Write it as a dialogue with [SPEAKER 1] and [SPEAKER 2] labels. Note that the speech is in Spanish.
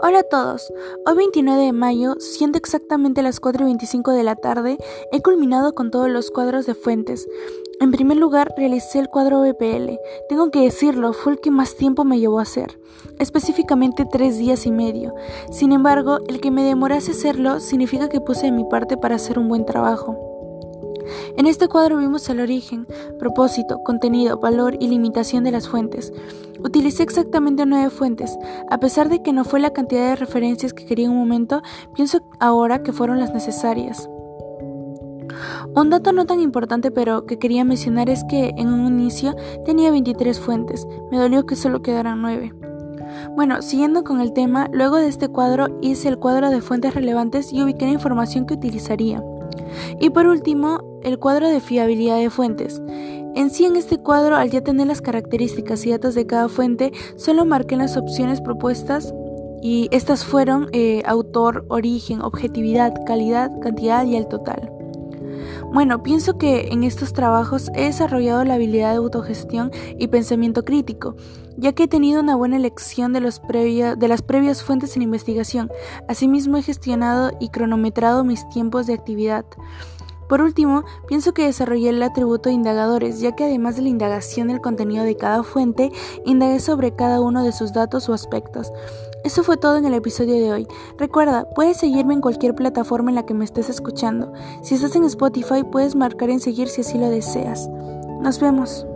[SPEAKER 1] Hola a todos. Hoy 29 de mayo, siendo exactamente las 4 y 25 de la tarde, he culminado con todos los cuadros de fuentes. En primer lugar, realicé el cuadro BPL. Tengo que decirlo, fue el que más tiempo me llevó a hacer, específicamente tres días y medio. Sin embargo, el que me demorase hacerlo significa que puse de mi parte para hacer un buen trabajo. En este cuadro vimos el origen, propósito, contenido, valor y limitación de las fuentes. Utilicé exactamente nueve fuentes. A pesar de que no fue la cantidad de referencias que quería en un momento, pienso ahora que fueron las necesarias. Un dato no tan importante pero que quería mencionar es que en un inicio tenía 23 fuentes, me dolió que solo quedaran 9. Bueno, siguiendo con el tema, luego de este cuadro hice el cuadro de fuentes relevantes y ubiqué la información que utilizaría. Y por último, el cuadro de fiabilidad de fuentes. En sí, en este cuadro, al ya tener las características y datos de cada fuente, solo marqué las opciones propuestas y estas fueron eh, autor, origen, objetividad, calidad, cantidad y el total. Bueno, pienso que en estos trabajos he desarrollado la habilidad de autogestión y pensamiento crítico, ya que he tenido una buena elección de, los de las previas fuentes en investigación. Asimismo, he gestionado y cronometrado mis tiempos de actividad. Por último, pienso que desarrollé el atributo de indagadores, ya que además de la indagación del contenido de cada fuente, indagué sobre cada uno de sus datos o aspectos. Eso fue todo en el episodio de hoy. Recuerda, puedes seguirme en cualquier plataforma en la que me estés escuchando. Si estás en Spotify, puedes marcar en seguir si así lo deseas. Nos vemos.